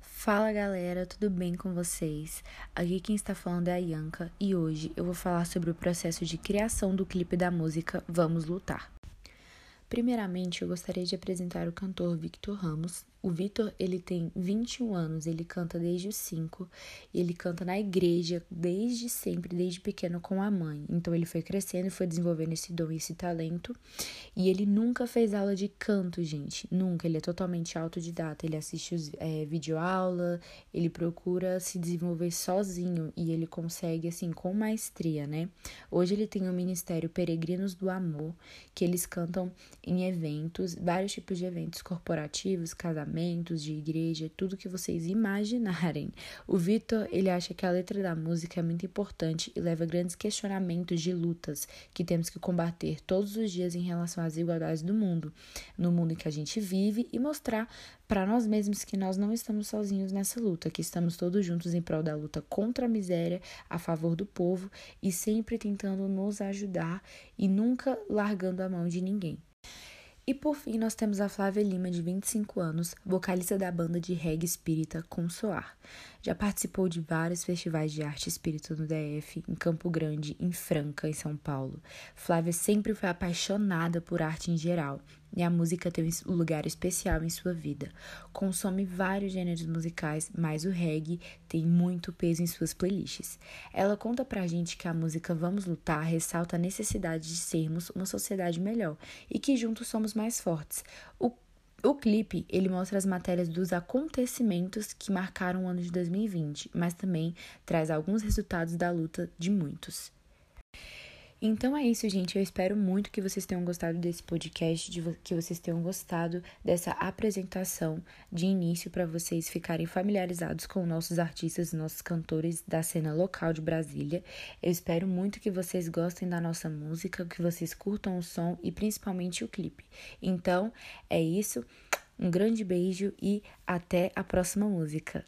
Fala galera, tudo bem com vocês? Aqui quem está falando é a Yanka e hoje eu vou falar sobre o processo de criação do clipe da música Vamos Lutar. Primeiramente, eu gostaria de apresentar o cantor Victor Ramos, o Vitor, ele tem 21 anos, ele canta desde os 5, ele canta na igreja desde sempre, desde pequeno com a mãe. Então ele foi crescendo e foi desenvolvendo esse dom esse talento. E ele nunca fez aula de canto, gente, nunca. Ele é totalmente autodidata, ele assiste os, é, videoaula, ele procura se desenvolver sozinho e ele consegue, assim, com maestria, né? Hoje ele tem o Ministério Peregrinos do Amor, que eles cantam em eventos, vários tipos de eventos corporativos, casamentos casamentos, de igreja, tudo que vocês imaginarem. O Vitor, ele acha que a letra da música é muito importante e leva grandes questionamentos de lutas que temos que combater todos os dias em relação às desigualdades do mundo, no mundo em que a gente vive e mostrar para nós mesmos que nós não estamos sozinhos nessa luta, que estamos todos juntos em prol da luta contra a miséria, a favor do povo e sempre tentando nos ajudar e nunca largando a mão de ninguém. E por fim, nós temos a Flávia Lima, de 25 anos, vocalista da banda de reggae espírita Consoar. Já participou de vários festivais de arte espírita no DF, em Campo Grande, em Franca, em São Paulo. Flávia sempre foi apaixonada por arte em geral e a música tem um lugar especial em sua vida. Consome vários gêneros musicais, mas o reggae tem muito peso em suas playlists. Ela conta pra gente que a música Vamos Lutar ressalta a necessidade de sermos uma sociedade melhor e que juntos somos mais fortes. O o clipe, ele mostra as matérias dos acontecimentos que marcaram o ano de 2020, mas também traz alguns resultados da luta de muitos. Então é isso, gente. Eu espero muito que vocês tenham gostado desse podcast, de que vocês tenham gostado dessa apresentação de início para vocês ficarem familiarizados com nossos artistas, nossos cantores da cena local de Brasília. Eu espero muito que vocês gostem da nossa música, que vocês curtam o som e principalmente o clipe. Então é isso. Um grande beijo e até a próxima música.